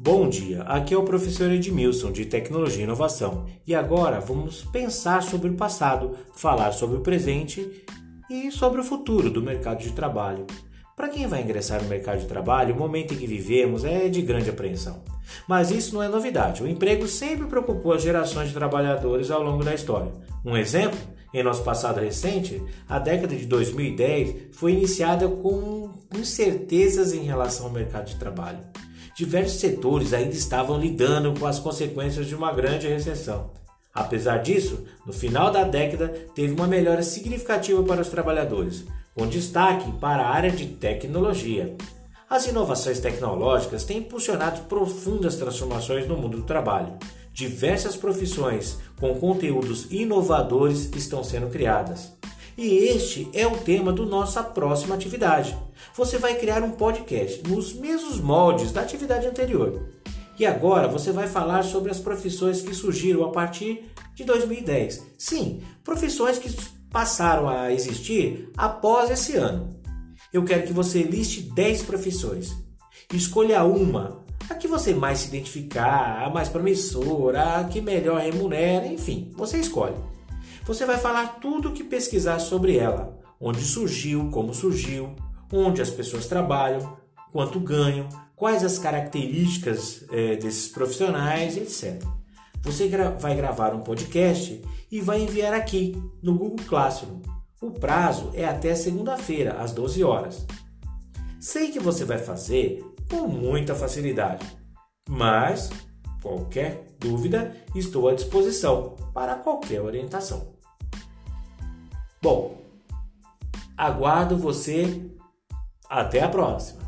Bom dia, aqui é o professor Edmilson de Tecnologia e Inovação e agora vamos pensar sobre o passado, falar sobre o presente e sobre o futuro do mercado de trabalho. Para quem vai ingressar no mercado de trabalho, o momento em que vivemos é de grande apreensão. Mas isso não é novidade, o emprego sempre preocupou as gerações de trabalhadores ao longo da história. Um exemplo? Em nosso passado recente, a década de 2010 foi iniciada com incertezas em relação ao mercado de trabalho diversos setores ainda estavam lidando com as consequências de uma grande recessão. Apesar disso, no final da década teve uma melhora significativa para os trabalhadores, com destaque para a área de tecnologia. As inovações tecnológicas têm impulsionado profundas transformações no mundo do trabalho. Diversas profissões com conteúdos inovadores estão sendo criadas. E este é o tema da nossa próxima atividade. Você vai criar um podcast nos mesmos moldes da atividade anterior. E agora você vai falar sobre as profissões que surgiram a partir de 2010. Sim, profissões que passaram a existir após esse ano. Eu quero que você liste 10 profissões. Escolha uma, que você mais se identificar, a mais promissora, a que melhor remunera, enfim, você escolhe. Você vai falar tudo o que pesquisar sobre ela, onde surgiu, como surgiu, onde as pessoas trabalham, quanto ganham, quais as características é, desses profissionais, etc. Você gra vai gravar um podcast e vai enviar aqui no Google Classroom. O prazo é até segunda-feira, às 12 horas. Sei que você vai fazer com muita facilidade, mas qualquer dúvida estou à disposição para qualquer orientação. Bom, aguardo você. Até a próxima!